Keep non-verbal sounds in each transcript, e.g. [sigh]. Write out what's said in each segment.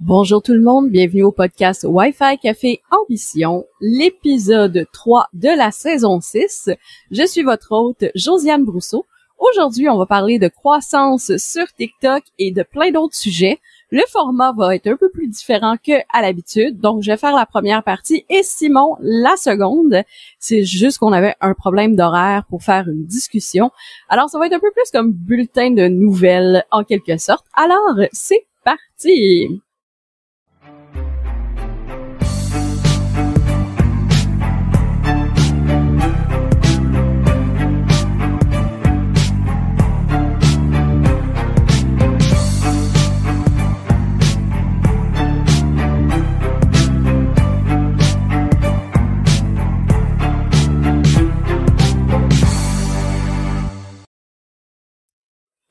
Bonjour tout le monde, bienvenue au podcast Wi-Fi Café Ambition, l'épisode 3 de la saison 6. Je suis votre hôte, Josiane Brousseau. Aujourd'hui, on va parler de croissance sur TikTok et de plein d'autres sujets. Le format va être un peu plus différent que à l'habitude, donc je vais faire la première partie et Simon la seconde. C'est juste qu'on avait un problème d'horaire pour faire une discussion. Alors ça va être un peu plus comme bulletin de nouvelles en quelque sorte. Alors, c'est parti!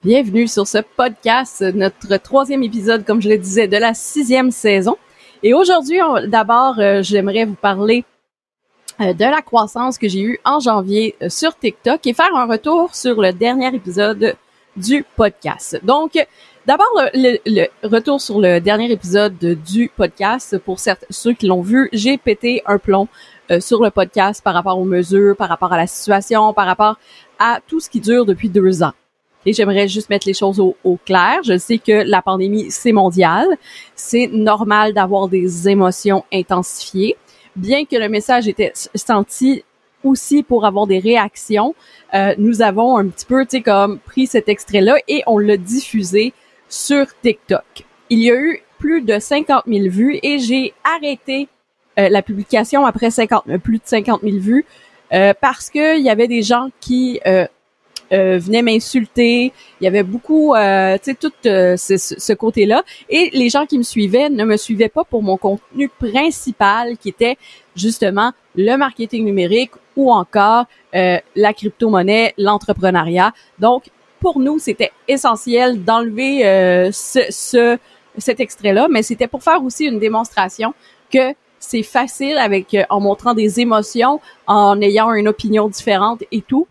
Bienvenue sur ce podcast, notre troisième épisode, comme je le disais, de la sixième saison. Et aujourd'hui, d'abord, euh, j'aimerais vous parler euh, de la croissance que j'ai eue en janvier euh, sur TikTok et faire un retour sur le dernier épisode du podcast. Donc, d'abord, le, retour sur le dernier épisode du podcast. Pour ceux qui l'ont vu, j'ai pété un plomb sur le podcast par rapport aux mesures, par rapport à la situation, par rapport à tout ce qui dure depuis deux ans. Et j'aimerais juste mettre les choses au, clair. Je sais que la pandémie, c'est mondial. C'est normal d'avoir des émotions intensifiées. Bien que le message était senti aussi pour avoir des réactions, euh, nous avons un petit peu, tu sais, comme pris cet extrait-là et on l'a diffusé sur TikTok. Il y a eu plus de 50 000 vues et j'ai arrêté euh, la publication après 50, plus de 50 000 vues euh, parce qu'il y avait des gens qui euh, venaient m'insulter. Il y avait beaucoup, euh, tu sais, tout euh, ce, côté-là. Et les gens qui me suivaient ne me suivaient pas pour mon contenu principal, qui était justement le marketing numérique ou encore la crypto-monnaie, l'entrepreneuriat. Donc, pour nous, c'était essentiel d'enlever ce, ce, cet extrait-là, mais c'était pour faire aussi une démonstration que c'est facile avec en montrant des émotions, en ayant une opinion différente et tout,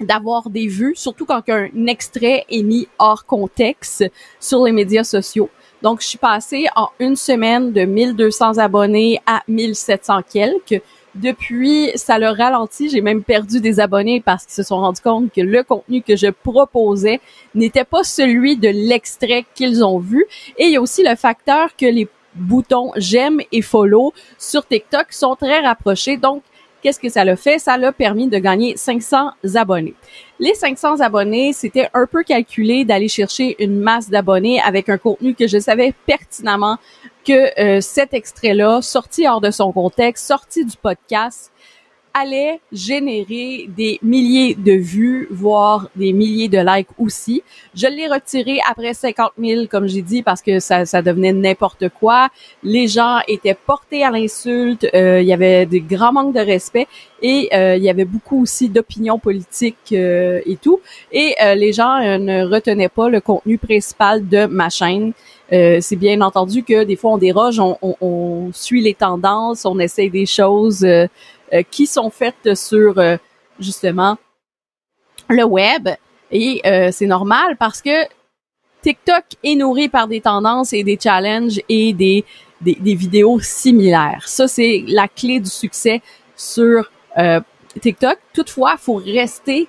d'avoir des vues, surtout quand un extrait est mis hors contexte sur les médias sociaux. Donc, je suis passée en une semaine de 1200 abonnés à 1700 quelques. Depuis, ça le ralentit. J'ai même perdu des abonnés parce qu'ils se sont rendus compte que le contenu que je proposais n'était pas celui de l'extrait qu'ils ont vu. Et il y a aussi le facteur que les boutons j'aime et follow sur TikTok sont très rapprochés. Donc, Qu'est-ce que ça l'a fait? Ça l'a permis de gagner 500 abonnés. Les 500 abonnés, c'était un peu calculé d'aller chercher une masse d'abonnés avec un contenu que je savais pertinemment que euh, cet extrait-là, sorti hors de son contexte, sorti du podcast, allait générer des milliers de vues, voire des milliers de likes aussi. Je l'ai retiré après 50 000, comme j'ai dit, parce que ça, ça devenait n'importe quoi. Les gens étaient portés à l'insulte, euh, il y avait des grands manques de respect et euh, il y avait beaucoup aussi d'opinions politiques euh, et tout. Et les gens ne retenaient pas le contenu principal de ma chaîne. c'est bien entendu que des fois on déroge, on, on, on, suit les tendances, on essaye des choses euh, qui sont faites sur euh, justement le web. Et euh, c'est normal parce que TikTok est nourri par des tendances et des challenges et des, des, des vidéos similaires. Ça, c'est la clé du succès sur TikTok. Toutefois, faut rester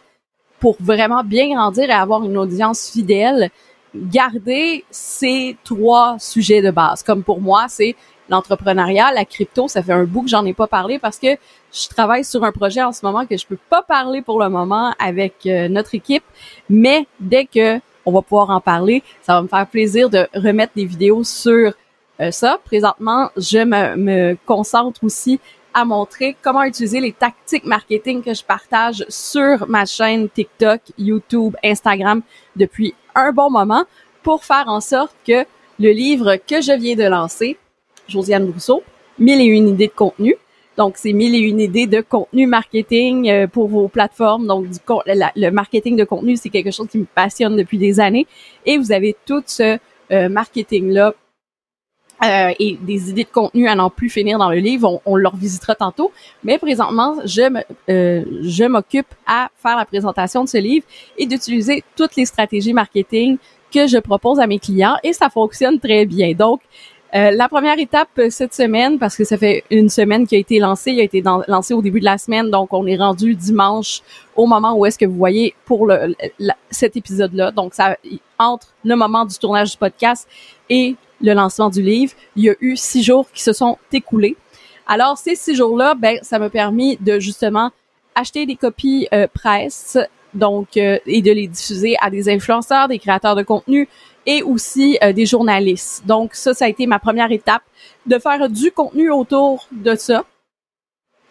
pour vraiment bien grandir et avoir une audience fidèle. Garder ces trois sujets de base. Comme pour moi, c'est l'entrepreneuriat, la crypto, ça fait un bout que j'en ai pas parlé parce que je travaille sur un projet en ce moment que je peux pas parler pour le moment avec euh, notre équipe, mais dès que on va pouvoir en parler, ça va me faire plaisir de remettre des vidéos sur euh, ça. Présentement, je me, me concentre aussi à montrer comment utiliser les tactiques marketing que je partage sur ma chaîne TikTok, YouTube, Instagram depuis un bon moment pour faire en sorte que le livre que je viens de lancer Josiane Brousseau, mille et une idées de contenu. Donc, c'est mille et une idées de contenu marketing euh, pour vos plateformes. Donc, du, le marketing de contenu, c'est quelque chose qui me passionne depuis des années. Et vous avez tout ce euh, marketing-là euh, et des idées de contenu à n'en plus finir dans le livre. On, on le revisitera tantôt. Mais présentement, je me, je m'occupe à faire la présentation de ce livre et d'utiliser toutes les stratégies marketing que je propose à mes clients et ça fonctionne très bien. Donc, euh, la première étape euh, cette semaine, parce que ça fait une semaine qu'il a été lancé, il a été lancé au début de la semaine, donc on est rendu dimanche au moment où est-ce que vous voyez pour cet épisode-là. Donc ça entre le moment du tournage du podcast et le lancement du livre, il y a eu six jours qui se sont écoulés. Alors ces six jours-là, ben ça m'a permis de justement acheter des copies euh, presse, donc et de les diffuser à des influenceurs, des créateurs de contenu, et aussi euh, des journalistes. Donc ça, ça a été ma première étape de faire du contenu autour de ça.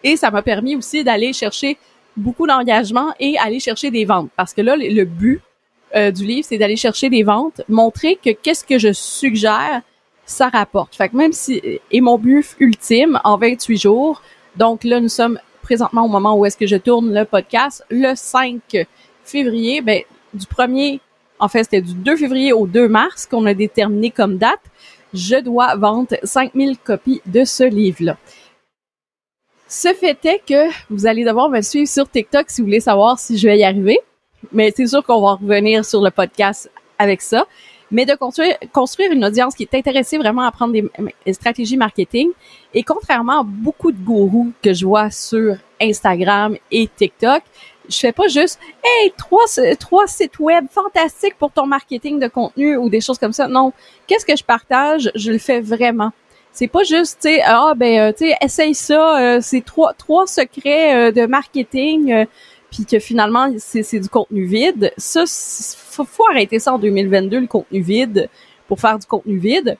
Et ça m'a permis aussi d'aller chercher beaucoup d'engagement et aller chercher des ventes. Parce que là, le but euh, du livre, c'est d'aller chercher des ventes, montrer que qu'est-ce que je suggère, ça rapporte. Fait que même si, et mon but ultime en 28 jours, donc là, nous sommes présentement au moment où est-ce que je tourne le podcast, le 5 février, ben, du premier en fait, c'était du 2 février au 2 mars qu'on a déterminé comme date. Je dois vendre 5000 copies de ce livre-là. Ce fait est que vous allez devoir me suivre sur TikTok si vous voulez savoir si je vais y arriver. Mais c'est sûr qu'on va revenir sur le podcast avec ça. Mais de construire, une audience qui est intéressée vraiment à prendre des stratégies marketing. Et contrairement à beaucoup de gourous que je vois sur Instagram et TikTok, je fais pas juste hey trois trois sites web fantastiques pour ton marketing de contenu ou des choses comme ça. Non, qu'est-ce que je partage, je le fais vraiment. C'est pas juste tu sais ah ben euh, tu sais essaye ça, euh, c'est trois trois secrets euh, de marketing puis que finalement c'est c'est du contenu vide. Ça faut, faut arrêter ça en 2022 le contenu vide pour faire du contenu vide.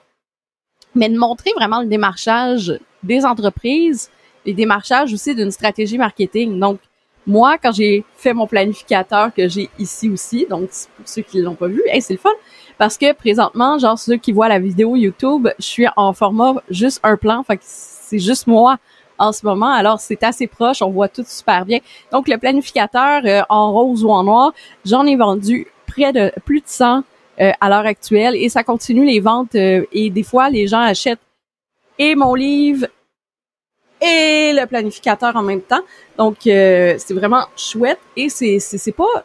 Mais de montrer vraiment le démarchage des entreprises, et démarchage aussi d'une stratégie marketing. Donc moi, quand j'ai fait mon planificateur que j'ai ici aussi, donc pour ceux qui l'ont pas vu, hey, c'est le fun, parce que présentement, genre ceux qui voient la vidéo YouTube, je suis en format juste un plan, fait que c'est juste moi en ce moment. Alors c'est assez proche, on voit tout super bien. Donc le planificateur euh, en rose ou en noir, j'en ai vendu près de plus de 100 euh, à l'heure actuelle et ça continue les ventes euh, et des fois les gens achètent et mon livre et le planificateur en même temps. Donc euh, c'est vraiment chouette et c'est c'est pas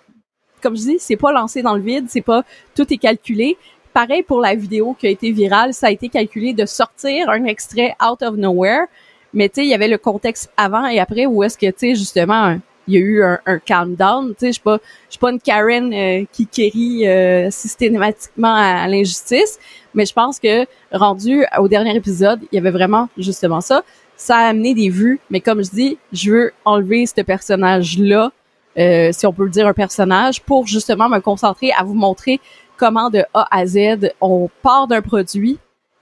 comme je dis, c'est pas lancé dans le vide, c'est pas tout est calculé. Pareil pour la vidéo qui a été virale, ça a été calculé de sortir un extrait out of nowhere, mais tu sais, il y avait le contexte avant et après où est-ce que tu sais justement il y a eu un, un calm down, tu sais, je suis pas je suis pas une Karen euh, qui quérit euh, systématiquement à l'injustice, mais je pense que rendu au dernier épisode, il y avait vraiment justement ça ça a amené des vues, mais comme je dis, je veux enlever ce personnage-là, euh, si on peut le dire un personnage, pour justement me concentrer à vous montrer comment de A à Z on part d'un produit,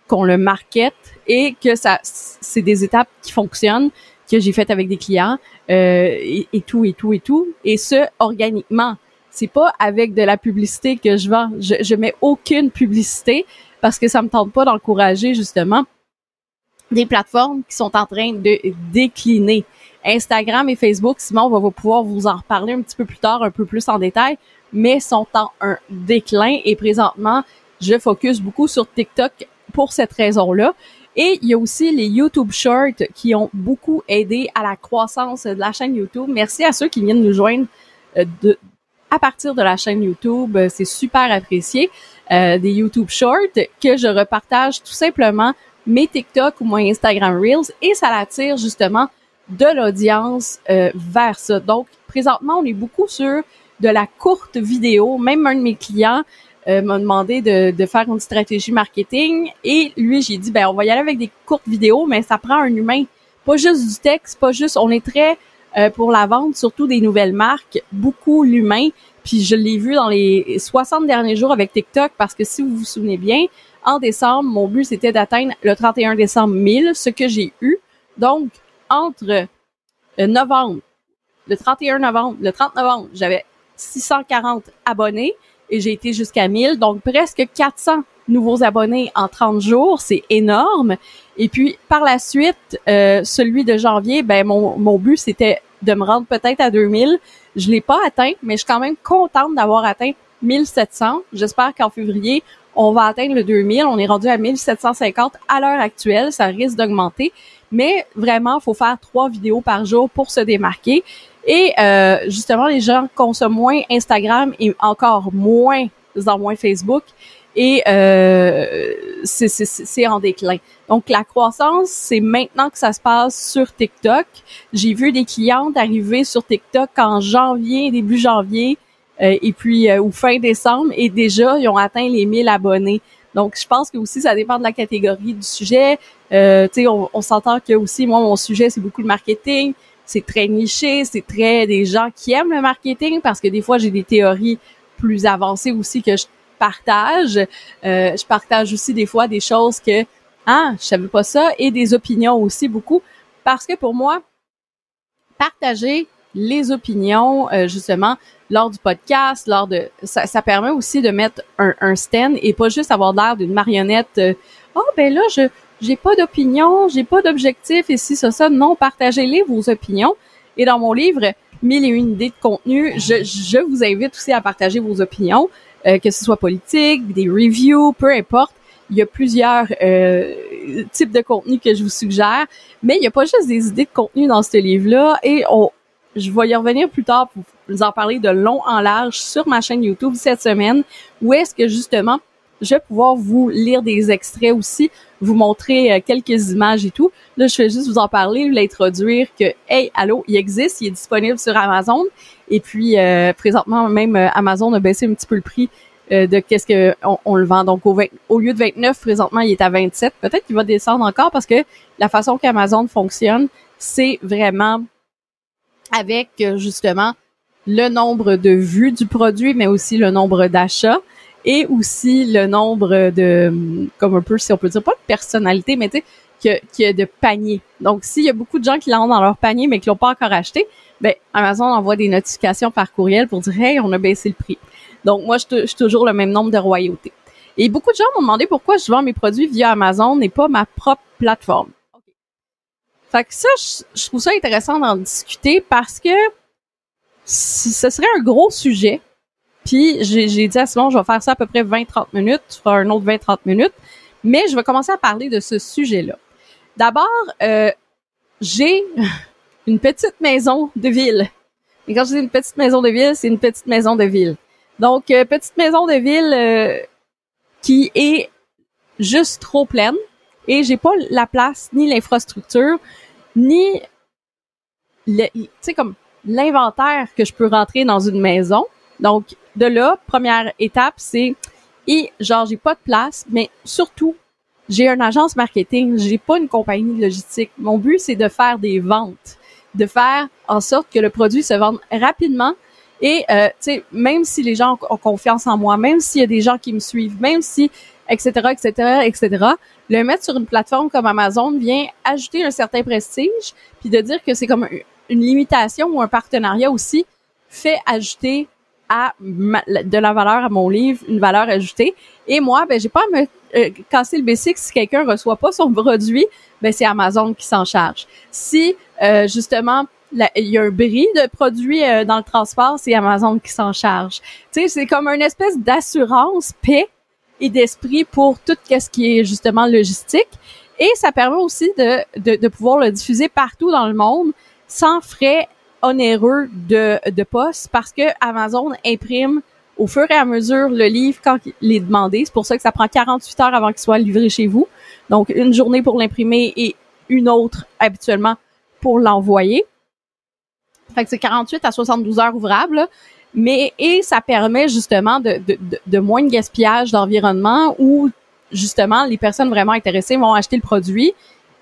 qu'on le market et que ça, c'est des étapes qui fonctionnent que j'ai faites avec des clients euh, et, tout et tout et tout et ce organiquement. C'est pas avec de la publicité que je vends. Je, je mets aucune publicité parce que ça me tente pas d'encourager justement des plateformes qui sont en train de décliner. Instagram et Facebook, Simon on va pouvoir vous en reparler un petit peu plus tard, un peu plus en détail, mais sont en un déclin et présentement, je focus beaucoup sur TikTok pour cette raison-là. Et il y a aussi les YouTube Shorts qui ont beaucoup aidé à la croissance de la chaîne YouTube. Merci à ceux qui viennent nous joindre euh, à partir de la chaîne YouTube. C'est super apprécié. Euh, des YouTube Shorts que je repartage tout simplement mes TikTok ou mon Instagram Reels et ça l'attire justement de l'audience euh, vers ça. Donc, présentement, on est beaucoup sur de la courte vidéo. Même un de mes clients euh, m'a demandé de, de, faire une stratégie marketing et lui, j'ai dit, ben, on va y aller avec des courtes vidéos, mais ça prend un humain. Pas juste du texte, pas juste, on est très euh, pour la vente, surtout des nouvelles marques, beaucoup l'humain. Puis je l'ai vu dans les 60 derniers jours avec TikTok parce que si vous vous souvenez bien, en décembre, mon but, c'était d'atteindre le 31 décembre 1000, ce que j'ai eu. Donc, entre euh, novembre, le 31 novembre, le 30 novembre, j'avais 640 abonnés et j'ai été jusqu'à 1000. Donc, presque 400 nouveaux abonnés en 30 jours. C'est énorme. Et puis, par la suite, euh, celui de janvier, ben, mon, mon but, c'était de me rendre peut-être à 2000. Je l'ai pas atteint, mais je suis quand même contente d'avoir atteint 1700. J'espère qu'en février, on va atteindre le 2000. On est rendu à 1750 à l'heure actuelle. Ça risque d'augmenter. Mais vraiment, il faut faire trois vidéos par jour pour se démarquer. Et euh, justement, les gens consomment moins Instagram et encore moins en moins Facebook et euh, c'est en déclin. Donc la croissance, c'est maintenant que ça se passe sur TikTok. J'ai vu des clientes arriver sur TikTok en janvier, début janvier, et puis euh, ou fin décembre, et déjà ils ont atteint les 1000 abonnés. Donc je pense que aussi ça dépend de la catégorie du sujet. Euh, tu sais, on, on s'entend que aussi moi mon sujet c'est beaucoup le marketing. C'est très niché, c'est très des gens qui aiment le marketing parce que des fois j'ai des théories plus avancées aussi que je partage. Euh, je partage aussi des fois des choses que ah, je savais pas ça et des opinions aussi beaucoup parce que pour moi partager les opinions euh, justement lors du podcast, lors de ça, ça permet aussi de mettre un, un stand et pas juste avoir l'air d'une marionnette. Euh, oh ben là je j'ai pas d'opinion, j'ai pas d'objectif et si ça ça non, partagez-les vos opinions. Et dans mon livre mille et une idées de contenu, je, je vous invite aussi à partager vos opinions. Euh, que ce soit politique, des reviews, peu importe. Il y a plusieurs euh, types de contenu que je vous suggère, mais il n'y a pas juste des idées de contenu dans ce livre-là. Et on, je vais y revenir plus tard pour vous en parler de long en large sur ma chaîne YouTube cette semaine, où est-ce que justement je vais pouvoir vous lire des extraits aussi, vous montrer euh, quelques images et tout. Là, je vais juste vous en parler, l'introduire que, hey, allô, il existe, il est disponible sur Amazon. Et puis, euh, présentement, même euh, Amazon a baissé un petit peu le prix de qu'est-ce que on, le vend. Donc, au, au, lieu de 29, présentement, il est à 27. Peut-être qu'il va descendre encore parce que la façon qu'Amazon fonctionne, c'est vraiment avec, justement, le nombre de vues du produit, mais aussi le nombre d'achats et aussi le nombre de, comme un peu, si on peut dire, pas de personnalité, mais tu sais, qu'il y a de paniers. Donc, s'il y a beaucoup de gens qui l'ont dans leur panier, mais qui l'ont pas encore acheté, ben, Amazon envoie des notifications par courriel pour dire, hey, on a baissé le prix. Donc, moi, je suis toujours le même nombre de royautés. Et beaucoup de gens m'ont demandé pourquoi je vends mes produits via Amazon et pas ma propre plateforme. Fait que ça, je, trouve ça intéressant d'en discuter parce que ce serait un gros sujet puis j'ai dit à Simon, je vais faire ça à peu près 20-30 minutes, tu feras un autre 20-30 minutes, mais je vais commencer à parler de ce sujet-là. D'abord, euh, j'ai [laughs] une petite maison de ville. Et quand je dis une petite maison de ville, c'est une petite maison de ville. Donc, euh, petite maison de ville euh, qui est juste trop pleine et j'ai pas la place ni l'infrastructure ni le, tu sais comme l'inventaire que je peux rentrer dans une maison. Donc, de là, première étape, c'est et genre j'ai pas de place, mais surtout j'ai une agence marketing, j'ai pas une compagnie logistique. Mon but c'est de faire des ventes, de faire en sorte que le produit se vende rapidement et euh, tu sais même si les gens ont confiance en moi, même s'il y a des gens qui me suivent, même si etc etc etc, le mettre sur une plateforme comme Amazon vient ajouter un certain prestige, puis de dire que c'est comme une limitation ou un partenariat aussi fait ajouter à de la valeur à mon livre, une valeur ajoutée. Et moi, ben j'ai pas à me euh, casser le basic si quelqu'un reçoit pas son [laughs] produit, ben c'est Amazon qui s'en charge. Si euh, justement il y a un bris de produits euh, dans le transport, c'est Amazon qui s'en charge. Tu sais, c'est comme une espèce d'assurance, paix et d'esprit pour tout ce qui est justement logistique. Et ça permet aussi de, de, de pouvoir le diffuser partout dans le monde sans frais onéreux de, de poste parce que Amazon imprime au fur et à mesure le livre quand il est demandé. C'est pour ça que ça prend 48 heures avant qu'il soit livré chez vous. Donc, une journée pour l'imprimer et une autre habituellement pour l'envoyer. Fait que c'est 48 à 72 heures ouvrables. Mais, et ça permet justement de, de, de, moins de gaspillage d'environnement où justement les personnes vraiment intéressées vont acheter le produit.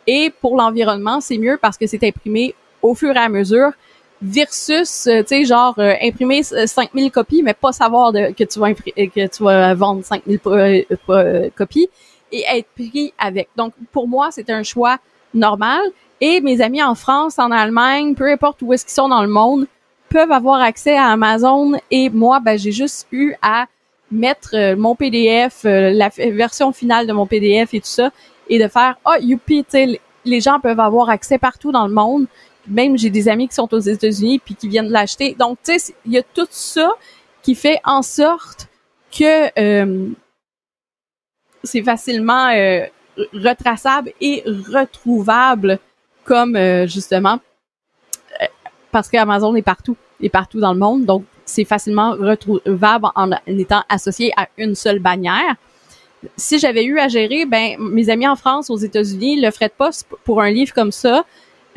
Et pour l'environnement, c'est mieux parce que c'est imprimé au fur et à mesure versus, euh, tu sais, genre euh, imprimer 5000 euh, copies, mais pas savoir que tu vas que tu vas vendre 5000 copies et être pris avec. Donc, pour moi, c'est un choix normal. Et mes amis en France, en Allemagne, peu importe où est-ce qu'ils sont dans le monde, peuvent avoir accès à Amazon. Et moi, ben, j'ai juste eu à mettre mon PDF, la version finale de mon PDF et tout ça, et de faire, ah, oh, youpi, les gens peuvent avoir accès partout dans le monde même j'ai des amis qui sont aux États-Unis puis qui viennent l'acheter. Donc, tu sais, il y a tout ça qui fait en sorte que euh, c'est facilement euh, retraçable et retrouvable comme euh, justement parce qu'Amazon est partout, est partout dans le monde. Donc, c'est facilement retrouvable en étant associé à une seule bannière. Si j'avais eu à gérer, ben mes amis en France, aux États-Unis, le frais de poste pour un livre comme ça,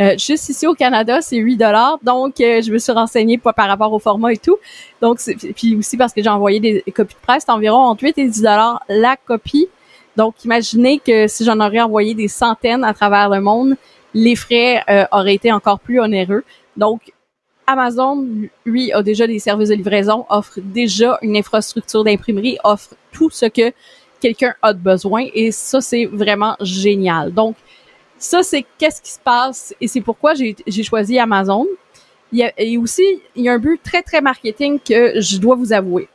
euh, juste ici au Canada, c'est 8 dollars. Donc, euh, je me suis renseignée pas par rapport au format et tout. Donc, puis aussi parce que j'ai envoyé des, copies de presse, environ entre 8 et 10 dollars la copie. Donc, imaginez que si j'en aurais envoyé des centaines à travers le monde, les frais euh, auraient été encore plus onéreux. Donc, Amazon, lui, a déjà des services de livraison, offre déjà une infrastructure d'imprimerie, offre tout ce que quelqu'un a de besoin et ça, c'est vraiment génial. Donc, ça, c'est qu'est-ce qui se passe et c'est pourquoi j'ai choisi Amazon. Il y a, et aussi, il y a un but très, très marketing que je dois vous avouer.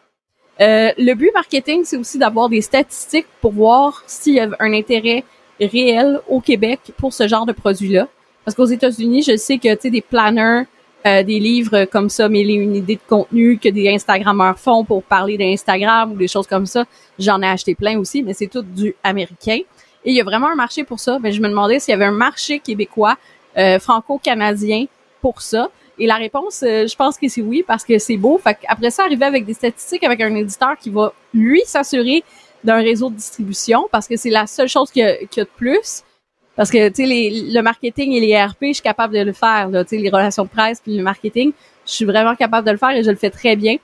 Euh, le but marketing, c'est aussi d'avoir des statistiques pour voir s'il y a un intérêt réel au Québec pour ce genre de produit-là. Parce qu'aux États-Unis, je sais que, tu sais, des planners, euh, des livres comme ça, mais une idée de contenu que des Instagrammeurs font pour parler d'Instagram ou des choses comme ça, j'en ai acheté plein aussi, mais c'est tout du américain. Et il y a vraiment un marché pour ça. Mais je me demandais s'il y avait un marché québécois, euh, franco-canadien pour ça. Et la réponse, euh, je pense que c'est oui, parce que c'est beau. Fait après ça, arriver avec des statistiques avec un éditeur qui va, lui, s'assurer d'un réseau de distribution, parce que c'est la seule chose qu'il y, a de plus. Parce que, tu sais, le marketing et les RP, je suis capable de le faire, tu sais, les relations de presse puis le marketing, je suis vraiment capable de le faire et je le fais très bien.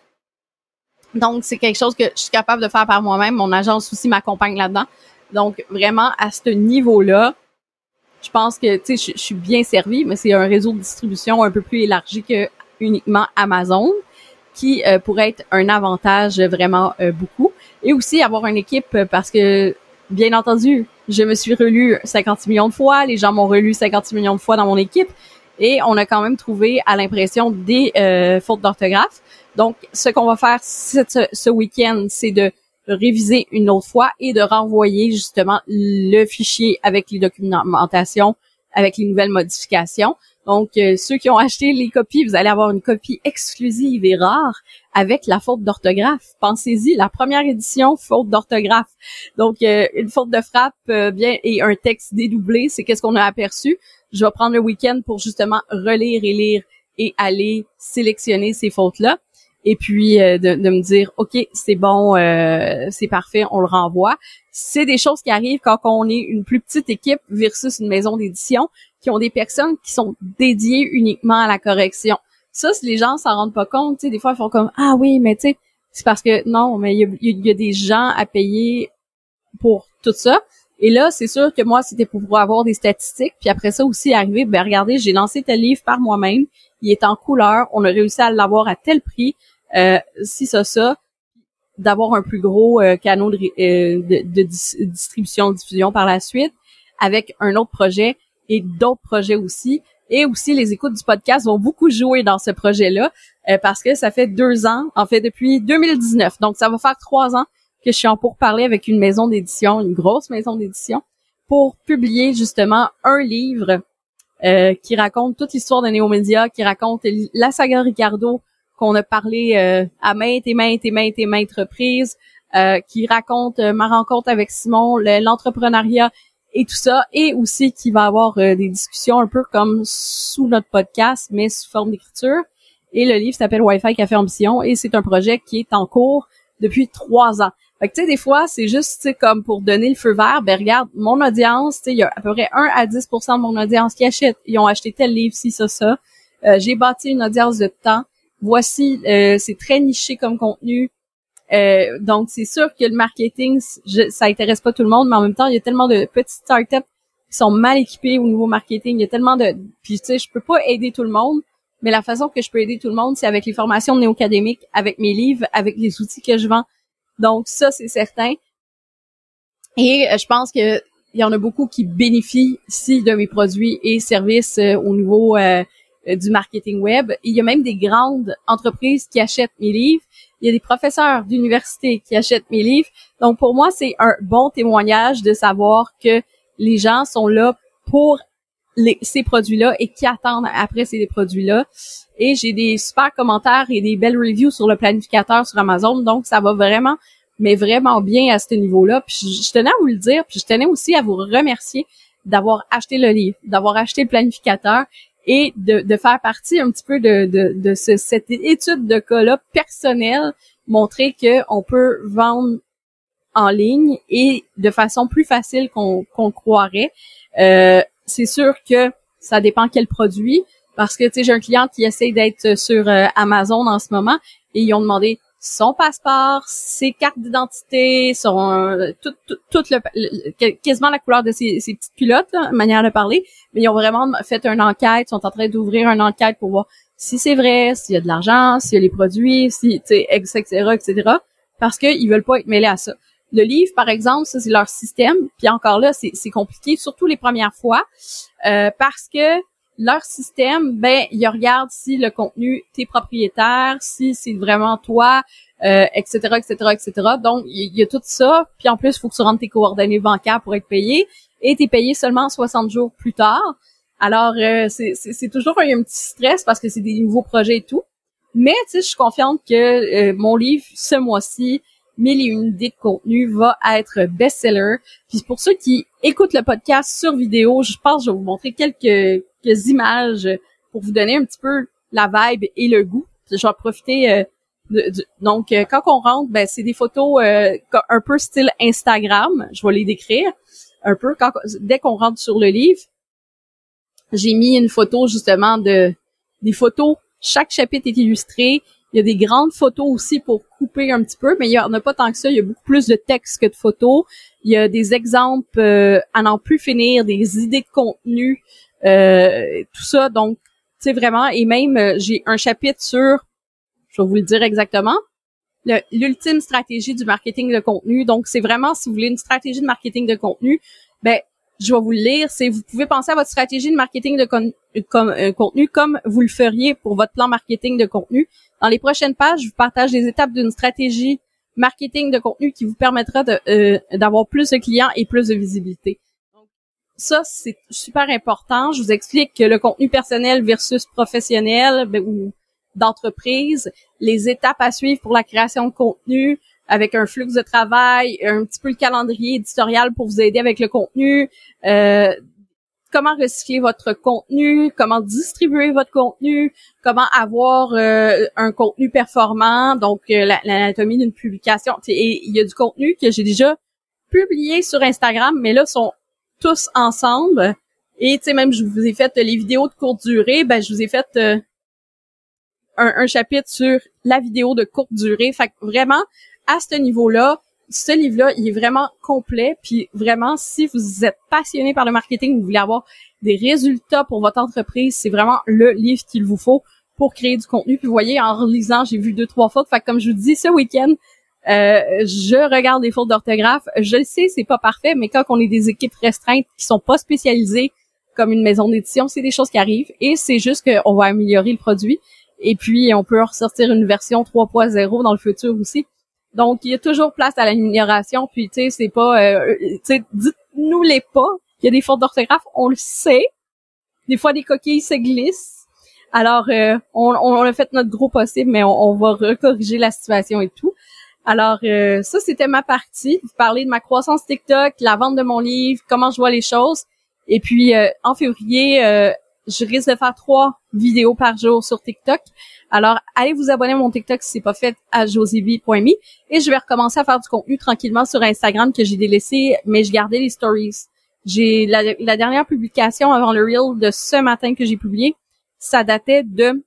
Donc, c'est quelque chose que je suis capable de faire par moi-même. Mon agence aussi m'accompagne là-dedans. Donc, vraiment, à ce niveau-là, je pense que, tu sais, je, suis bien servie, mais c'est un réseau de distribution un peu plus élargi que uniquement Amazon, qui euh, pourrait être un avantage vraiment euh, beaucoup. Et aussi avoir une équipe parce que, bien entendu, je me suis relu 50 millions de fois, les gens m'ont relu 50 millions de fois dans mon équipe, et on a quand même trouvé à l'impression des fautes d'orthographe. Donc, ce qu'on va faire ce, ce week-end, c'est de réviser une autre fois et de renvoyer justement le fichier avec les documentations, avec les nouvelles modifications. Donc, euh, ceux qui ont acheté les copies, vous allez avoir une copie exclusive et rare avec la faute d'orthographe. Pensez-y, la première édition, faute d'orthographe. Donc, euh, une faute de frappe euh, bien et un texte dédoublé, c'est qu'est-ce qu'on a aperçu? Je vais prendre le week-end pour justement relire et lire et aller sélectionner ces fautes-là et puis euh, de, de, me dire ok c'est bon euh, c'est parfait on le renvoie. C'est des choses qui arrivent quand on est une plus petite équipe versus une maison d'édition qui ont des personnes qui sont dédiées uniquement à la correction. Ça si les gens s'en rendent pas compte des fois ils font comme ah oui mais tu sais c'est parce que non mais il y a, des gens à payer pour tout ça et là, c'est sûr que moi, c'était pour avoir des statistiques. Puis après ça aussi, arriver, ben regardez, j'ai lancé tel livre par moi-même. Il est en couleur. On a réussi à l'avoir à tel prix euh, si ça, ça, d'avoir un plus gros euh, canot de, euh, de, diffusion par la suite, avec un autre projet et d'autres projets aussi. Et aussi, les écoutes du podcast vont beaucoup jouer dans ce projet-là euh, parce que ça fait deux ans, en fait depuis 2019. Donc, ça va faire trois ans que je suis en pourparler avec une maison d'édition, une grosse maison d'édition, pour publier justement un livre euh, qui raconte toute l'histoire de Néomédia, qui raconte la saga Ricardo, qu'on a parlé euh, à maintes et maintes et maintes et maintes reprises, euh, qui raconte ma rencontre avec Simon, l'entrepreneuriat et tout ça, et aussi qui va avoir des discussions un peu comme sous notre podcast, mais sous forme d'écriture. Et le livre s'appelle Wi-Fi Café Ambition et c'est un projet qui est en cours depuis trois ans. Fait que tu sais, des fois, c'est juste comme pour donner le feu vert, ben regarde, mon audience, tu sais, il y a à peu près 1 à 10% de mon audience qui achète. Ils ont acheté tel livre, si ça, ça. j'ai bâti une audience de temps voici, euh, c'est très niché comme contenu. Euh, donc, c'est sûr que le marketing, ça intéresse pas tout le monde, mais en même temps, il y a tellement de petites startups qui sont mal équipées au niveau marketing. Il y a tellement de... Puis, tu sais, je peux pas aider tout le monde, mais la façon que je peux aider tout le monde, c'est avec les formations néo-académiques, avec mes livres, avec les outils que je vends. Donc, ça, c'est certain. Et euh, je pense que il y en a beaucoup qui bénéficient de mes produits et services au niveau euh, du marketing web. Il y a même des grandes entreprises qui achètent mes livres. Il y a des professeurs d'université qui achètent mes livres. Donc pour moi, c'est un bon témoignage de savoir que les gens sont là pour ces produits-là et qui attendent après ces produits-là. Et j'ai des super commentaires et des belles reviews sur le planificateur sur Amazon. Donc ça va vraiment, mais vraiment bien à ce niveau-là. Puis je tenais à vous le dire, puis je tenais aussi à vous remercier d'avoir acheté le livre, d'avoir acheté le planificateur et de, de faire partie un petit peu de, de, de ce, cette étude de cas-là personnelle, montrer qu'on peut vendre en ligne et de façon plus facile qu'on qu'on croirait. Euh, c'est sûr que ça dépend quel produit, parce que tu sais j'ai un client qui essaie d'être sur euh, Amazon en ce moment et ils ont demandé son passeport, ses cartes d'identité, son euh, le, quasiment la couleur de ses, petites culottes, manière de parler. Mais ils ont vraiment fait une enquête, sont en train d'ouvrir une enquête pour voir si c'est vrai, s'il y a de l'argent, s'il y a les produits, si, etc., etc. Parce qu'ils veulent pas être mêlés à ça. Le livre, par exemple, ça c'est leur système. Puis encore là, c'est compliqué, surtout les premières fois, euh, parce que leur système, ben, ils regardent si le contenu, t'es propriétaire, si c'est vraiment toi, euh, etc., etc., etc. Donc, il y, a tout ça. Puis en plus, il faut que tu rentres tes coordonnées bancaires pour être payé. Et t'es payé seulement 60 jours plus tard. Alors, euh, c'est toujours un, petit stress parce que c'est des nouveaux projets et tout. Mais, tu sais, je suis confiante que euh, mon livre, ce mois-ci, mille et une de contenu va être best-seller. Puis pour ceux qui écoutent le podcast sur vidéo, je pense que je vais vous montrer quelques, quelques images pour vous donner un petit peu la vibe et le goût. Je vais profiter euh, donc euh, quand on rentre, ben c'est des photos euh, un peu style Instagram. Je vais les décrire un peu quand dès qu'on rentre sur le livre. J'ai mis une photo justement de des photos. Chaque chapitre est illustré. Il y a des grandes photos aussi pour couper un petit peu, mais il y en a pas tant que ça. Il y a beaucoup plus de texte que de photos. Il y a des exemples euh, à n'en plus finir, des idées de contenu, euh, tout ça. Donc, c'est vraiment, et même euh, j'ai un chapitre sur, je vais vous le dire exactement, l'ultime stratégie du marketing de contenu. Donc, c'est vraiment, si vous voulez une stratégie de marketing de contenu, ben je vais vous le lire, c'est vous pouvez penser à votre stratégie de marketing de comme, contenu comme vous le feriez pour votre plan marketing de contenu. Dans les prochaines pages, je vous partage les étapes d'une stratégie marketing de contenu qui vous permettra euh, d'avoir plus de clients et plus de visibilité. Donc, ça, c'est super important. Je vous explique que le contenu personnel versus professionnel ben, ou d'entreprise, les étapes à suivre pour la création de contenu, avec un flux de travail, un petit peu le calendrier éditorial pour vous aider avec le contenu, euh, comment recycler votre contenu, comment distribuer votre contenu, comment avoir euh, un contenu performant, donc euh, l'anatomie d'une publication. Et il y a du contenu que j'ai déjà publié sur Instagram, mais là sont tous ensemble. Et tu sais même je vous ai fait les vidéos de courte durée, ben je vous ai fait euh, un, un, chapitre sur la vidéo de courte durée. Fait que vraiment à ce niveau-là, ce livre-là, il est vraiment complet. Puis vraiment, si vous êtes passionné par le marketing, vous voulez avoir des résultats pour votre entreprise, c'est vraiment le livre qu'il vous faut pour créer du contenu. Puis vous voyez, en relisant, j'ai vu deux, trois fautes. Fait que comme je vous dis, ce week-end, euh, je regarde des fautes d'orthographe. Je le sais, c'est pas parfait, mais quand on est des équipes restreintes qui sont pas spécialisées comme une maison d'édition, c'est des choses qui arrivent. Et c'est juste qu'on va améliorer le produit. Et puis, on peut ressortir une version 3.0 dans le futur aussi. Donc, il y a toujours place à l'amélioration. Puis, tu sais, c'est pas... Euh, tu sais, dites-nous les pas. Il y a des fautes d'orthographe, on le sait. Des fois, des coquilles se glissent. Alors, euh, on, on, a fait notre gros possible, mais on, va recorriger la situation et tout. Alors, euh, ça, c'était ma partie. Vous parler de ma croissance TikTok, la vente de mon livre, comment je vois les choses. Et puis, en février, je risque de faire trois vidéos par jour sur TikTok. Alors, allez vous abonner à mon TikTok si c'est pas fait à josiev.me et je vais recommencer à faire du contenu tranquillement sur Instagram que j'ai délaissé, mais je gardais les stories. J'ai la, dernière publication avant le reel de ce matin que j'ai publié, ça datait de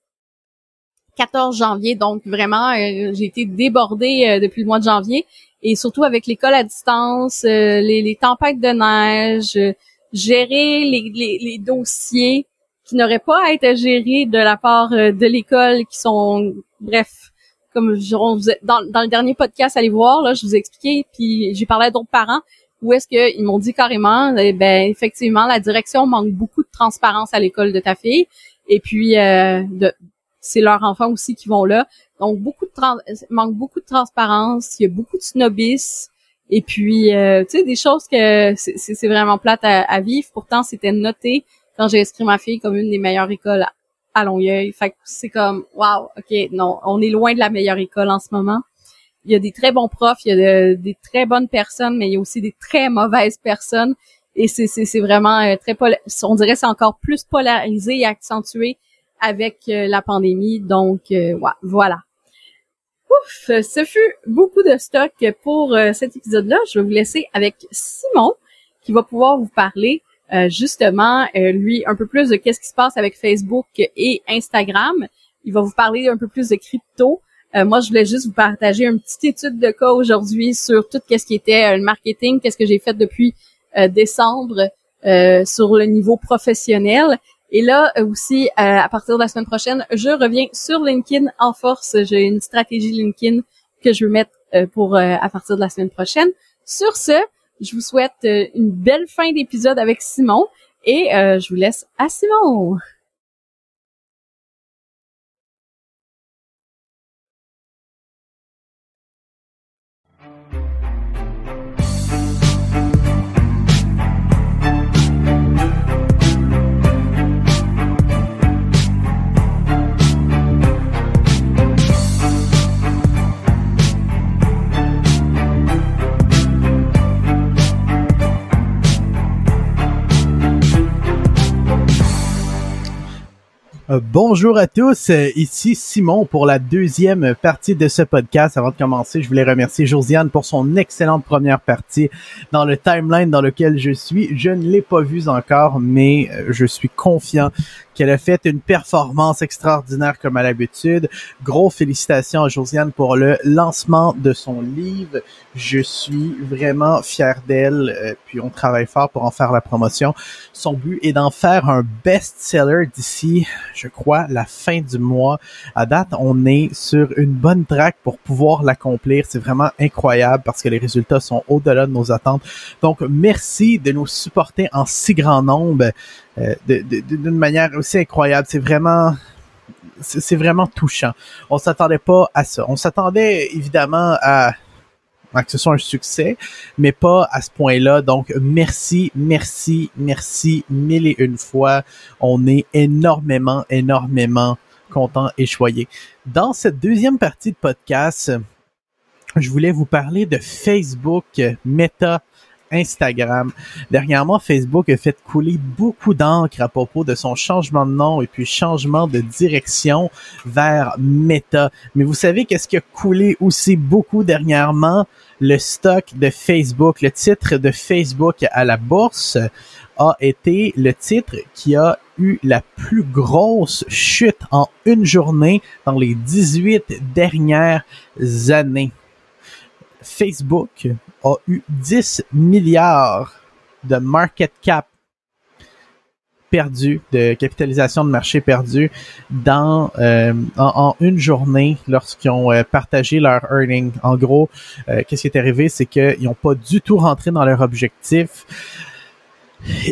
14 janvier, donc vraiment euh, j'ai été débordée euh, depuis le mois de janvier. Et surtout avec l'école à distance, euh, les, tempêtes de neige, gérer les dossiers qui n'auraient pas à être gérés de la part euh, de l'école, qui sont, bref, comme je, dans, dans le dernier podcast, allez voir, là, je vous ai expliqué, puis j'ai parlé à d'autres parents, où est-ce qu'ils m'ont dit carrément, eh ben effectivement, la direction manque beaucoup de transparence à l'école de ta fille, et puis euh, de, c'est leurs enfants aussi qui vont là, donc beaucoup de manque beaucoup de transparence, il y a beaucoup de snobisme, et puis euh, tu sais des choses que c'est vraiment plate à vivre, pourtant c'était noté quand j'ai inscrit ma fille comme une des meilleures écoles à Longueuil. Fait que c'est comme, wow, ok, non, on est loin de la meilleure école en ce moment. Il y a des très bons profs, il y a des très bonnes personnes, mais il y a aussi des très mauvaises personnes. et c'est c'est vraiment euh, très on dirait c'est encore plus polarisé et accentué avec euh, la pandémie. Donc ouais, voilà. Ouf, ce fut beaucoup de stock pour cet épisode-là. Je vais vous laisser avec Simon qui va pouvoir vous parler justement lui un peu plus de qu'est-ce qui se passe avec Facebook et Instagram. Il va vous parler un peu plus de crypto. Euh, moi, je voulais juste vous partager une petite étude de cas aujourd'hui sur tout ce qui était euh, le marketing, qu'est-ce que j'ai fait depuis euh, décembre sur le niveau professionnel. Et là aussi, à partir de la semaine prochaine, je reviens sur LinkedIn en force. J'ai une stratégie LinkedIn que je veux mettre pour à partir de la semaine prochaine. Sur ce, je vous souhaite une belle fin d'épisode avec Simon et je vous laisse à Simon. Bonjour à tous, euh, ici Simon pour la deuxième partie de ce podcast. Avant de commencer, je voulais remercier Josiane pour son excellente première partie dans le timeline dans lequel je suis. Je ne l'ai pas vue encore, mais euh, je suis confiant qu'elle a fait une performance extraordinaire comme à l'habitude. Gros félicitations à Josiane pour le lancement de son livre. Je suis vraiment fier d'elle, euh, puis on travaille fort pour en faire la promotion. Son but est d'en faire un best-seller d'ici, je crois, la fin du mois. À date, on est sur une bonne track pour pouvoir l'accomplir. C'est vraiment incroyable parce que les résultats sont au-delà de nos attentes. Donc, merci de nous supporter en si grand nombre. Euh, d'une manière aussi incroyable. C'est vraiment c'est vraiment touchant. On s'attendait pas à ça. On s'attendait évidemment à, que ce soit un succès, mais pas à ce point-là. Donc, merci, merci, merci mille et une fois. On est énormément, énormément content et choyé. Dans cette deuxième partie de podcast, je voulais vous parler de Facebook Meta Instagram. Dernièrement, Facebook a fait couler beaucoup d'encre à propos de son changement de nom et puis changement de direction vers Meta. Mais vous savez qu'est-ce qui a coulé aussi beaucoup dernièrement? Le stock de Facebook, le titre de Facebook à la bourse a été le titre qui a eu la plus grosse chute en une journée dans les 18 dernières années. Facebook a eu 10 milliards de market cap perdu, de capitalisation de marché perdu dans euh, en, une journée lorsqu'ils ont euh, partagé leur earning. En gros, euh, qu'est-ce qui est arrivé, c'est qu'ils n'ont pas du tout rentré dans leur objectif.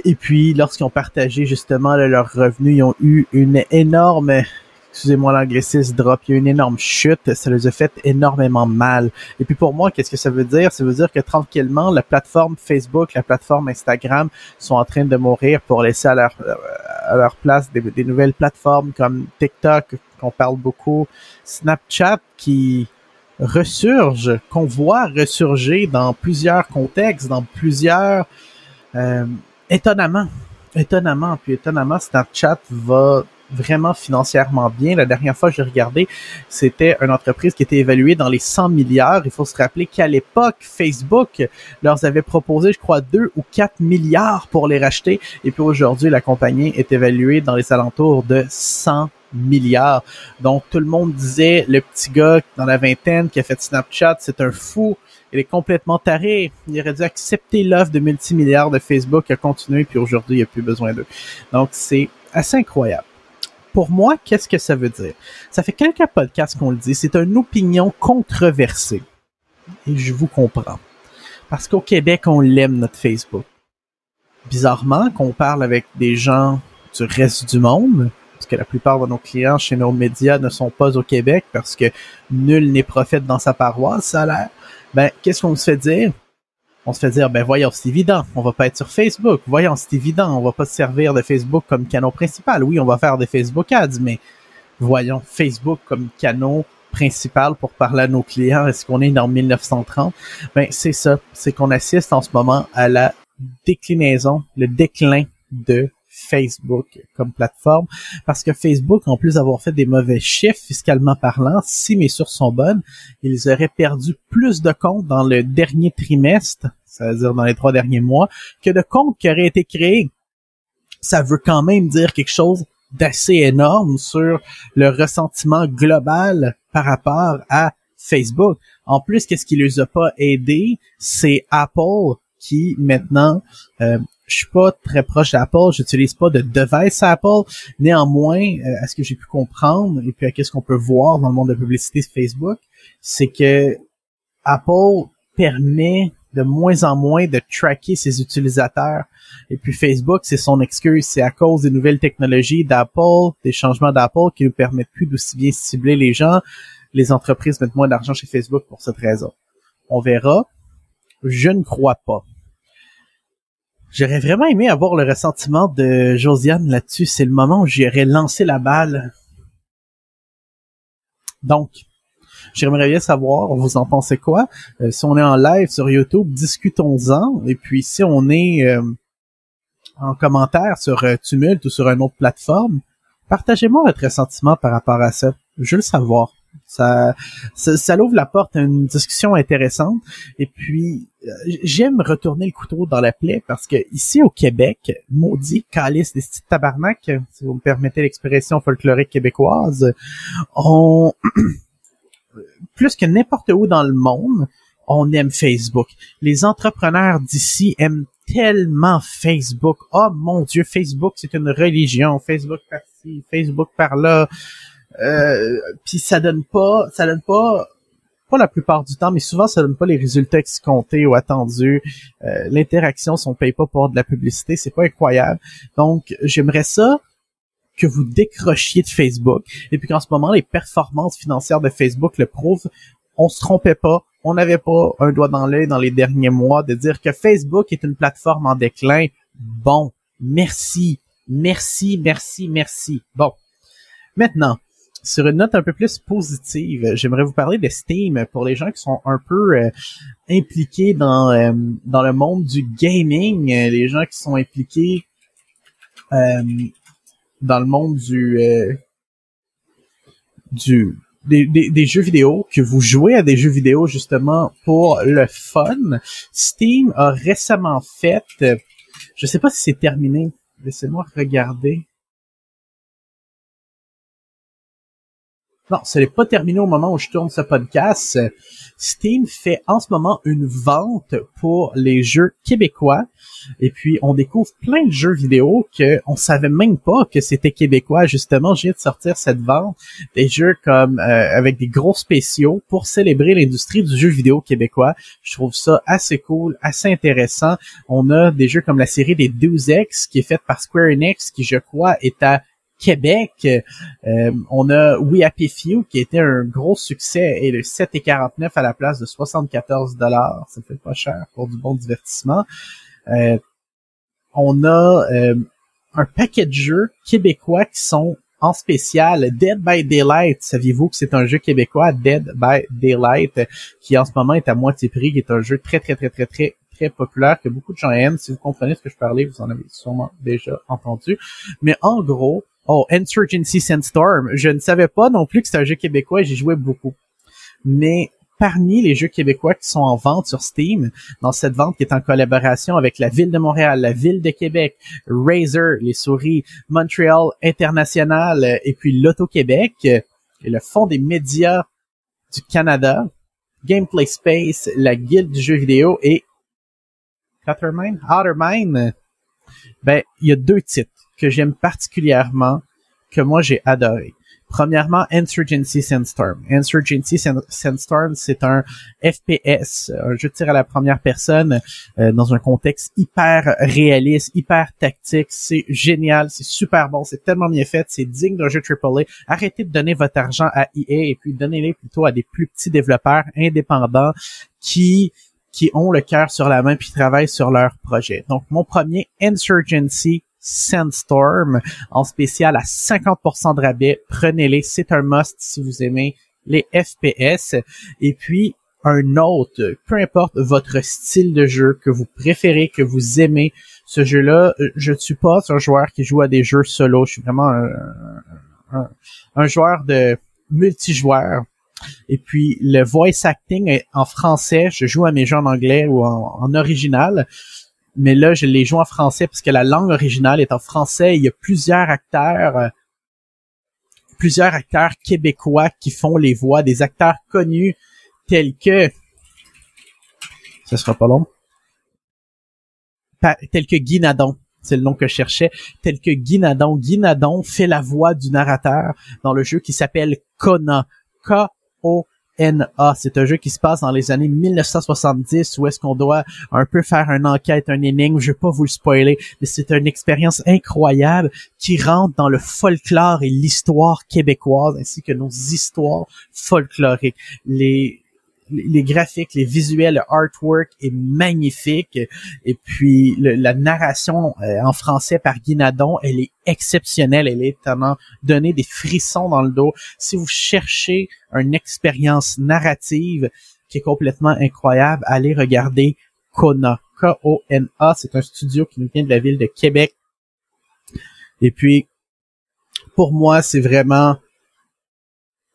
Et puis, lorsqu'ils ont partagé justement leurs revenus, ils ont eu une énorme excusez-moi l'anglicisme, drop, il y a une énorme chute, ça les a fait énormément mal. Et puis pour moi, qu'est-ce que ça veut dire? Ça veut dire que tranquillement, la plateforme Facebook, la plateforme Instagram sont en train de mourir pour laisser à leur, leur place des, nouvelles plateformes comme TikTok, qu'on parle beaucoup, Snapchat qui ressurge, qu'on voit ressurger dans plusieurs contextes, dans plusieurs... Euh, étonnamment, étonnamment, puis étonnamment, Snapchat va vraiment financièrement bien. La dernière fois que j'ai regardé, c'était une entreprise qui était évaluée dans les 100 milliards. Il faut se rappeler qu'à l'époque, Facebook leur avait proposé, je crois, 2 ou 4 milliards pour les racheter. Et puis aujourd'hui, la compagnie est évaluée dans les alentours de 100 milliards. Donc tout le monde disait, le petit gars dans la vingtaine qui a fait Snapchat, c'est un fou. Il est complètement taré. Il aurait dû accepter l'offre de multimilliards de Facebook, a continué, puis aujourd'hui, il n'y a plus besoin d'eux. Donc, c'est assez incroyable pour moi, qu'est-ce que ça veut dire? Ça fait quelques podcasts qu'on le dit, c'est une opinion controversée. Et je vous comprends. Parce qu'au Québec, on l'aime, notre Facebook. Bizarrement, qu'on parle avec des gens du reste du monde, parce que la plupart de nos clients chez nos médias ne sont pas au Québec parce que nul n'est prophète dans sa paroisse, ça a l'air. Ben, qu'est-ce qu'on se fait dire? On se fait dire, ben voyons, c'est évident, on va pas être sur Facebook. Voyons, c'est évident, on va pas se servir de Facebook comme canal principal. Oui, on va faire des Facebook Ads, mais voyons, Facebook comme canal principal pour parler à nos clients, est-ce qu'on est dans 1930? Ben, c'est ça. C'est qu'on assiste en ce moment à la déclinaison, le déclin de Facebook comme plateforme parce que Facebook, en plus d'avoir fait des mauvais chiffres fiscalement parlant, si mes sources sont bonnes, ils auraient perdu plus de comptes dans le dernier trimestre, c'est-à-dire dans les trois derniers mois, que de comptes qui auraient été créés. Ça veut quand même dire quelque chose d'assez énorme sur le ressentiment global par rapport à Facebook. En plus, qu'est-ce qui les a pas aidés, c'est Apple qui maintenant euh, je suis pas très proche d'Apple, j'utilise pas de device Apple. Néanmoins, euh, à ce que j'ai pu comprendre et puis à ce qu'on peut voir dans le monde de publicité Facebook, c'est que Apple permet de moins en moins de tracker ses utilisateurs. Et puis Facebook, c'est son excuse. C'est à cause des nouvelles technologies d'Apple, des changements d'Apple qui ne permettent plus d'aussi bien cibler les gens. Les entreprises mettent moins d'argent chez Facebook pour cette raison. On verra. Je ne crois pas. J'aurais vraiment aimé avoir le ressentiment de Josiane là-dessus. C'est le moment où j'aurais lancé la balle. Donc, j'aimerais bien savoir, vous en pensez quoi? Euh, si on est en live sur YouTube, discutons-en. Et puis, si on est euh, en commentaire sur euh, Tumult ou sur une autre plateforme, partagez-moi votre ressentiment par rapport à ça. Je veux le savoir. Ça, ça, ouvre la porte à une discussion intéressante. Et puis, euh, j'aime retourner le couteau dans la plaie parce que ici au Québec, maudit calice des petits tabarnak, si vous me permettez l'expression folklorique québécoise, on, [clears throat] plus que n'importe où dans le monde, on aime Facebook. Les entrepreneurs d'ici aiment tellement Facebook. Oh mon Dieu, Facebook, c'est une religion. Facebook par-ci, Facebook par-là. Euh, puis ça donne pas, ça donne pas, pas la plupart du temps, mais souvent ça donne pas les résultats escomptés ou attendus. Euh, L'interaction, si on paye pas pour de la publicité, c'est pas incroyable. Donc j'aimerais ça que vous décrochiez de Facebook. Et puis qu'en ce moment, les performances financières de Facebook le prouvent. On se trompait pas. On n'avait pas un doigt dans l'œil dans les derniers mois de dire que Facebook est une plateforme en déclin. Bon, merci, merci, merci, merci. Bon, maintenant, sur une note un peu plus positive, j'aimerais vous parler de Steam pour les gens qui sont un peu euh, impliqués dans euh, dans le monde du gaming, euh, les gens qui sont impliqués dans le monde du du des, des, jeux vidéo, que vous jouez à des jeux vidéo justement pour le fun. Steam a récemment fait, je sais pas si c'est terminé, laissez-moi regarder. Non, ce n'est pas terminé au moment où je tourne ce podcast. Steam fait en ce moment une vente pour les jeux québécois. Et puis, on découvre plein de jeux vidéo que on savait même pas que c'était québécois. Justement, j'ai de sortir cette vente. Des jeux comme euh, avec des gros spéciaux pour célébrer l'industrie du jeu vidéo québécois. Je trouve ça assez cool, assez intéressant. On a des jeux comme la série des 12X qui est faite par Square Enix, qui je crois est à Québec, euh, on a We Happy Few qui était un gros succès et le 7,49 à la place de 74 dollars. Ça fait pas cher pour du bon divertissement. Euh, on a euh, un paquet de jeux québécois qui sont en spécial Dead by Daylight. Saviez-vous que c'est un jeu québécois, Dead by Daylight, qui en ce moment est à moitié prix, qui est un jeu très très très très très très populaire que beaucoup de gens aiment. Si vous comprenez ce que je parlais, vous en avez sûrement déjà entendu. Mais en gros, Oh, Insurgency Sandstorm. Je ne savais pas non plus que c'était un jeu québécois, j'y jouais beaucoup. Mais parmi les jeux québécois qui sont en vente sur Steam, dans cette vente qui est en collaboration avec la Ville de Montréal, la Ville de Québec, Razer, les souris, Montreal International et puis l'Auto-Québec et le Fonds des médias du Canada, Gameplay Space, la Guilde du jeu vidéo et Outermine, Outermine, ben, il y a deux titres que j'aime particulièrement, que moi j'ai adoré. Premièrement, Insurgency Sandstorm. Insurgency Sandstorm, c'est un FPS, un jeu de tir à la première personne euh, dans un contexte hyper réaliste, hyper tactique. C'est génial, c'est super bon, c'est tellement bien fait, c'est digne d'un jeu AAA. Arrêtez de donner votre argent à EA et puis donnez-les plutôt à des plus petits développeurs indépendants qui qui ont le cœur sur la main puis travaillent sur leur projet. Donc mon premier Insurgency Sandstorm en spécial à 50% de rabais. Prenez-les, c'est un must si vous aimez les FPS. Et puis, un autre, peu importe votre style de jeu que vous préférez, que vous aimez, ce jeu-là, je ne suis pas un joueur qui joue à des jeux solo. Je suis vraiment un, joueur de multijoueur. Et puis le voice acting en français. Je joue à mes jeux en anglais ou en, original. Mais là, je les joue en français parce que la langue originale est en français. Il y a plusieurs acteurs, euh, plusieurs acteurs québécois qui font les voix, des acteurs connus tels que, ce sera pas long, tel que Guy Nadon, c'est le nom que je cherchais, tel que Guy Nadon. Guy Nadon fait la voix du narrateur dans le jeu qui s'appelle Kona. K-O-N-A. C'est un jeu qui se passe dans les années 1970 où est-ce qu'on doit un peu faire une enquête, un énigme. Je vais pas vous le spoiler, mais c'est une expérience incroyable qui rentre dans le folklore et l'histoire québécoise ainsi que nos histoires folkloriques. Les graphiques, les visuels, le artwork est magnifique. Et puis la narration euh, en français par Guinadon, elle est exceptionnelle. Elle est tellement donné des frissons dans le dos. Si vous cherchez une expérience narrative qui est complètement incroyable, allez regarder Kona. K-O-N-A. C'est un studio qui nous vient de la ville de Québec. Et puis, pour moi, c'est vraiment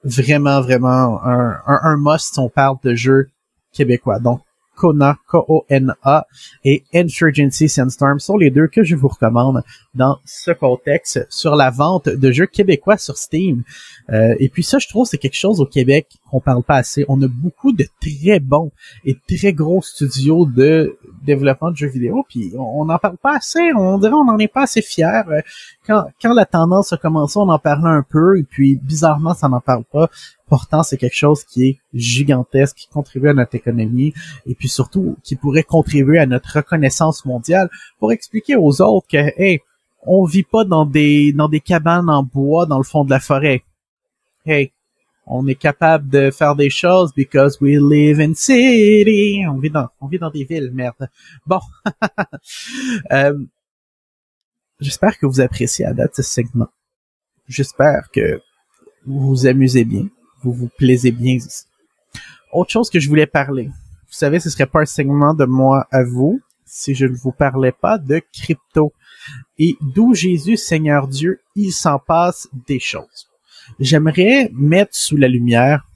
vraiment, vraiment un, un, un must si on parle de jeux québécois. Donc, Kona, K-O-N-A et Insurgency Sandstorm sont les deux que je vous recommande dans ce contexte sur la vente de jeux québécois sur Steam. Euh, et puis ça, je trouve, c'est quelque chose au Québec qu'on parle pas assez. On a beaucoup de très bons et très gros studios de développement de jeux vidéo, puis on n'en parle pas assez. On dirait on n'en est pas assez fiers. Euh, quand, quand la tendance a commencé, on en parlait un peu, et puis bizarrement, ça n'en parle pas. Pourtant, c'est quelque chose qui est gigantesque, qui contribue à notre économie, et puis surtout qui pourrait contribuer à notre reconnaissance mondiale pour expliquer aux autres que, hey, on vit pas dans des dans des cabanes en bois dans le fond de la forêt. Hey, on est capable de faire des choses because we live in city. On vit dans on vit dans des villes, merde. Bon. [laughs] euh, J'espère que vous appréciez à date ce segment. J'espère que vous vous amusez bien, vous vous plaisez bien Autre chose que je voulais parler. Vous savez, ce serait pas un segment de moi à vous si je ne vous parlais pas de crypto. Et d'où Jésus, Seigneur Dieu, il s'en passe des choses. J'aimerais mettre sous la lumière,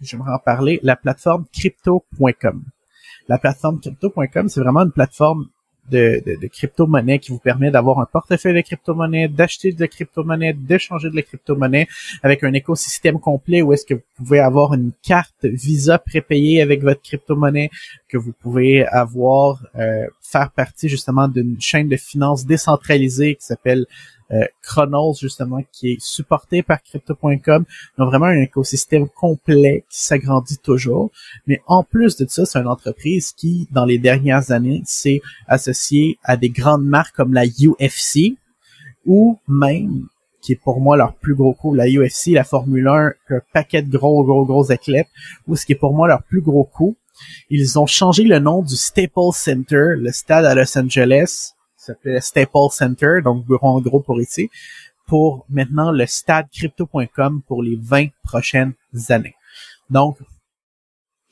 j'aimerais en parler, la plateforme crypto.com. La plateforme crypto.com, c'est vraiment une plateforme de, de, crypto-monnaie qui vous permet d'avoir un portefeuille de crypto-monnaie, d'acheter de la crypto-monnaie, d'échanger de la crypto-monnaie avec un écosystème complet où est-ce que vous pouvez avoir une carte Visa prépayée avec votre crypto-monnaie, que vous pouvez avoir, euh, faire partie justement d'une chaîne de finances décentralisée qui s'appelle Chronos justement qui est supporté par crypto.com. Donc vraiment un écosystème complet qui s'agrandit toujours. Mais en plus de ça, c'est une entreprise qui, dans les dernières années, s'est associée à des grandes marques comme la UFC ou même qui est pour moi leur plus gros coup, la UFC, la Formule 1, un paquet de gros, gros, gros athlètes, ou ce qui est pour moi leur plus gros coup. Ils ont changé le nom du Staples Center, le stade à Los Angeles, s'appelait Staples Center, donc bureau en gros pour ici, pour maintenant le stade crypto.com pour les 20 prochaines années. Donc,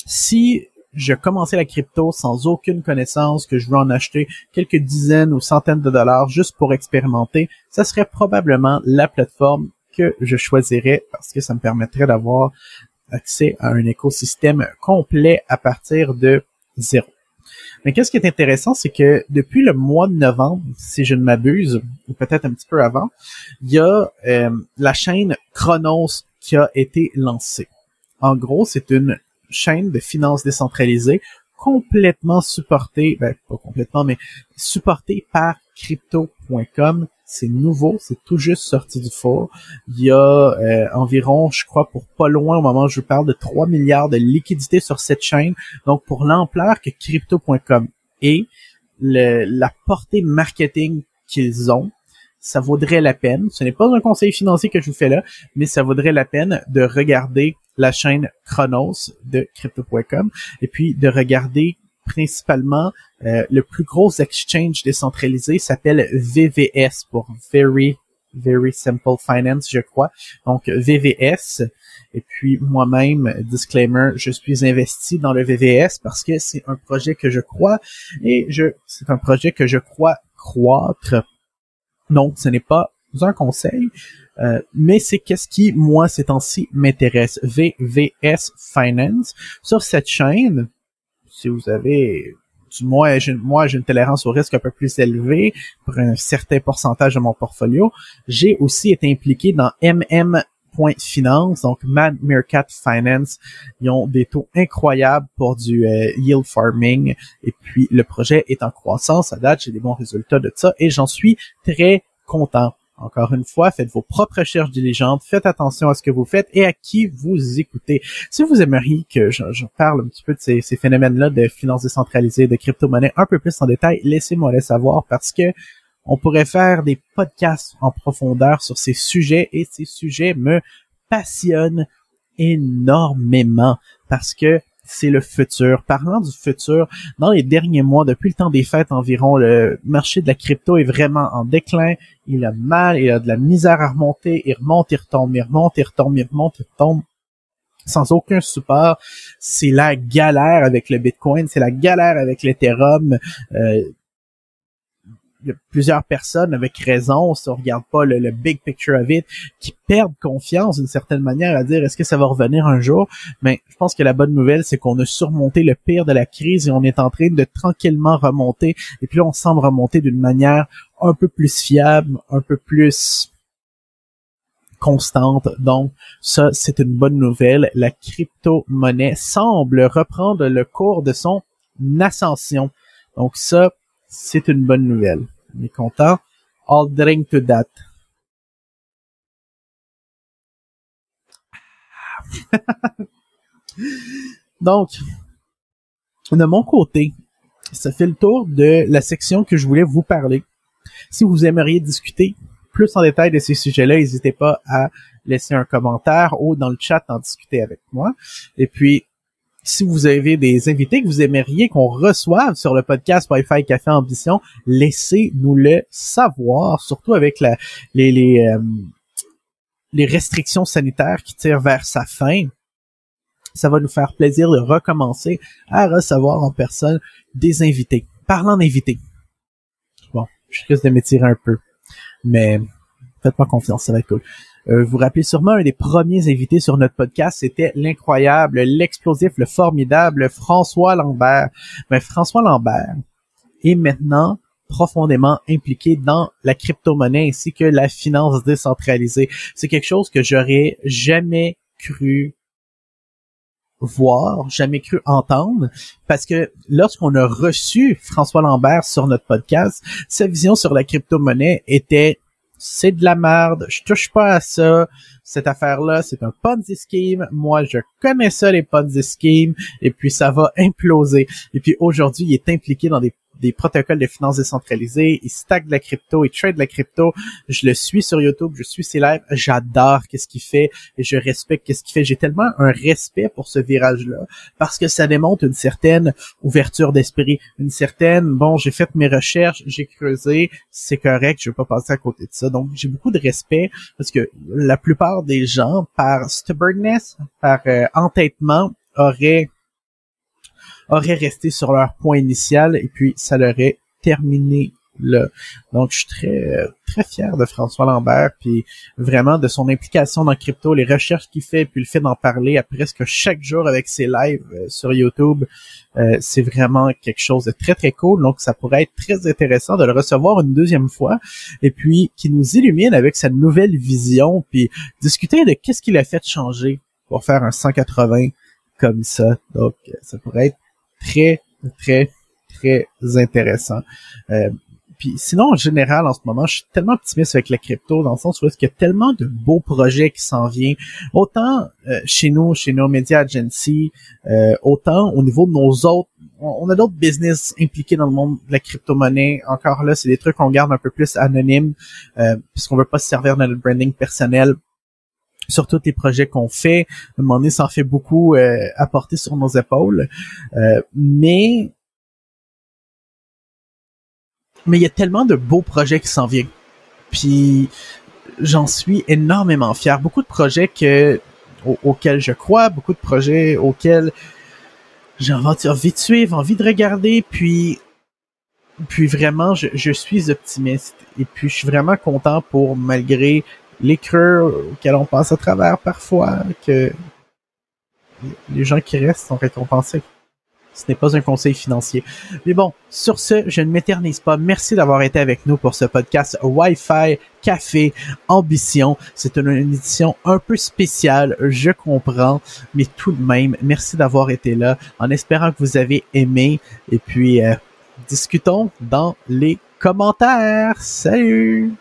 si je commençais la crypto sans aucune connaissance, que je veux en acheter quelques dizaines ou centaines de dollars juste pour expérimenter, ça serait probablement la plateforme que je choisirais parce que ça me permettrait d'avoir accès à un écosystème complet à partir de zéro. Mais qu'est-ce qui est intéressant, c'est que depuis le mois de novembre, si je ne m'abuse, ou peut-être un petit peu avant, il y a euh, la chaîne Chronos qui a été lancée. En gros, c'est une chaîne de finances décentralisée complètement supportée, ben pas complètement, mais supportée par crypto.com c'est nouveau, c'est tout juste sorti du four. Il y a euh, environ, je crois, pour pas loin au moment où je vous parle, de 3 milliards de liquidités sur cette chaîne. Donc, pour l'ampleur que crypto.com est, la portée marketing qu'ils ont, ça vaudrait la peine. Ce n'est pas un conseil financier que je vous fais là, mais ça vaudrait la peine de regarder la chaîne Chronos de crypto.com et puis de regarder principalement euh, le plus gros exchange décentralisé s'appelle VVS pour Very Very Simple Finance, je crois. Donc VVS. Et puis moi-même, disclaimer, je suis investi dans le VVS parce que c'est un projet que je crois et je c'est un projet que je crois croître. Donc ce n'est pas un conseil, euh, mais c'est qu'est-ce qui, moi, ces temps-ci, m'intéresse. VVS Finance. Sur cette chaîne, si vous avez du moins, moi, j'ai une tolérance au risque un peu plus élevée pour un certain pourcentage de mon portfolio. J'ai aussi été impliqué dans MM Finance, donc Mad Meerkat Finance. Ils ont des taux incroyables pour du euh, yield farming. Et puis, le projet est en croissance. À date, j'ai des bons résultats de ça et j'en suis très content. Encore une fois, faites vos propres recherches diligentes, faites attention à ce que vous faites et à qui vous écoutez. Si vous aimeriez que je, parle un petit peu de ces, phénomènes-là de finances décentralisées, de crypto-monnaies un peu plus en détail, laissez-moi le savoir parce que on pourrait faire des podcasts en profondeur sur ces sujets et ces sujets me passionnent énormément parce que c'est le futur. Parlant du futur, dans les derniers mois, depuis le temps des fêtes environ, le marché de la crypto est vraiment en déclin. Il a mal, il a de la misère à remonter, il remonte, il retombe, il remonte, il retombe, il remonte, il retombe sans aucun support. C'est la galère avec le Bitcoin, c'est la galère avec l'Ethereum. Euh, il y a plusieurs personnes avec raison, si on regarde pas le, big picture of it, qui perdent confiance d'une certaine manière à dire est-ce que ça va revenir un jour? Mais je pense que la bonne nouvelle, c'est qu'on a surmonté le pire de la crise et on est en train de tranquillement remonter. Et puis on semble remonter d'une manière un peu plus fiable, un peu plus constante. Donc, ça, c'est une bonne nouvelle. La crypto-monnaie semble reprendre le cours de son ascension. Donc ça, c'est une bonne nouvelle. On est content. All drink to that. [laughs] Donc, de mon côté, ça fait le tour de la section que je voulais vous parler. Si vous aimeriez discuter plus en détail de ces sujets-là, n'hésitez pas à laisser un commentaire ou dans le chat en discuter avec moi. Et puis, si vous avez des invités que vous aimeriez qu'on reçoive sur le podcast Wi-Fi Café Ambition, laissez-nous le savoir, surtout avec la, les, les, euh, les restrictions sanitaires qui tirent vers sa fin. Ça va nous faire plaisir de recommencer à recevoir en personne des invités. Parlant d'invités. Bon, je risque de m'étirer un peu, mais faites-moi confiance, ça va être cool. Euh, vous vous rappelez sûrement un des premiers invités sur notre podcast, c'était l'incroyable, l'explosif, le formidable François Lambert. Mais François Lambert est maintenant profondément impliqué dans la crypto-monnaie ainsi que la finance décentralisée. C'est quelque chose que j'aurais jamais cru voir, jamais cru entendre, parce que lorsqu'on a reçu François Lambert sur notre podcast, sa vision sur la crypto-monnaie était c'est de la merde, je touche pas à ça, cette affaire-là, c'est un Ponzi scheme, moi je connais ça les Ponzi schemes, et puis ça va imploser. Et puis aujourd'hui, il est impliqué dans des des protocoles de finances décentralisées, il stack de la crypto, il trade de la crypto. Je le suis sur YouTube, je suis ses lives, j'adore qu'est-ce qu'il fait je respecte qu'est-ce qu'il fait. J'ai tellement un respect pour ce virage-là parce que ça démontre une certaine ouverture d'esprit, une certaine bon, j'ai fait mes recherches, j'ai creusé, c'est correct, je vais pas passer à côté de ça. Donc j'ai beaucoup de respect parce que la plupart des gens par stubbornness, par euh, entêtement auraient auraient resté sur leur point initial et puis ça leur est terminé là. Donc je suis très très fier de François Lambert puis vraiment de son implication dans crypto, les recherches qu'il fait puis le fait d'en parler à presque chaque jour avec ses lives euh, sur YouTube, euh, c'est vraiment quelque chose de très très cool. Donc ça pourrait être très intéressant de le recevoir une deuxième fois et puis qui nous illumine avec sa nouvelle vision puis discuter de qu'est-ce qu'il a fait changer pour faire un 180 comme ça. Donc ça pourrait être très, très, très intéressant. Euh, puis sinon, en général, en ce moment, je suis tellement optimiste avec la crypto, dans le sens où il y a tellement de beaux projets qui s'en viennent, autant euh, chez nous, chez nos médias agency, euh, autant au niveau de nos autres, on, a d'autres business impliqués dans le monde de la crypto-monnaie. Encore là, c'est des trucs qu'on garde un peu plus anonymes, euh, puisqu'on veut pas se servir de notre branding personnel sur tous les projets qu'on fait. À un ça en fait beaucoup euh, sur nos épaules. Euh, mais mais il y a tellement de beaux projets qui s'en viennent. Puis j'en suis énormément fier. Beaucoup de projets que, auxquels je crois, beaucoup de projets auxquels j'ai envie de suivre, envie de regarder, puis puis vraiment, je, je, suis optimiste et puis je suis vraiment content pour, malgré les creux auxquels on passe à travers parfois, que les gens qui restent sont récompensés. Ce n'est pas un conseil financier. Mais bon, sur ce, je ne m'éternise pas. Merci d'avoir été avec nous pour ce podcast Wi-Fi Café Ambition. C'est une, édition un peu spéciale, je comprends, mais tout de même, merci d'avoir été là en espérant que vous avez aimé. Et puis, euh, discutons dans les commentaires. Salut!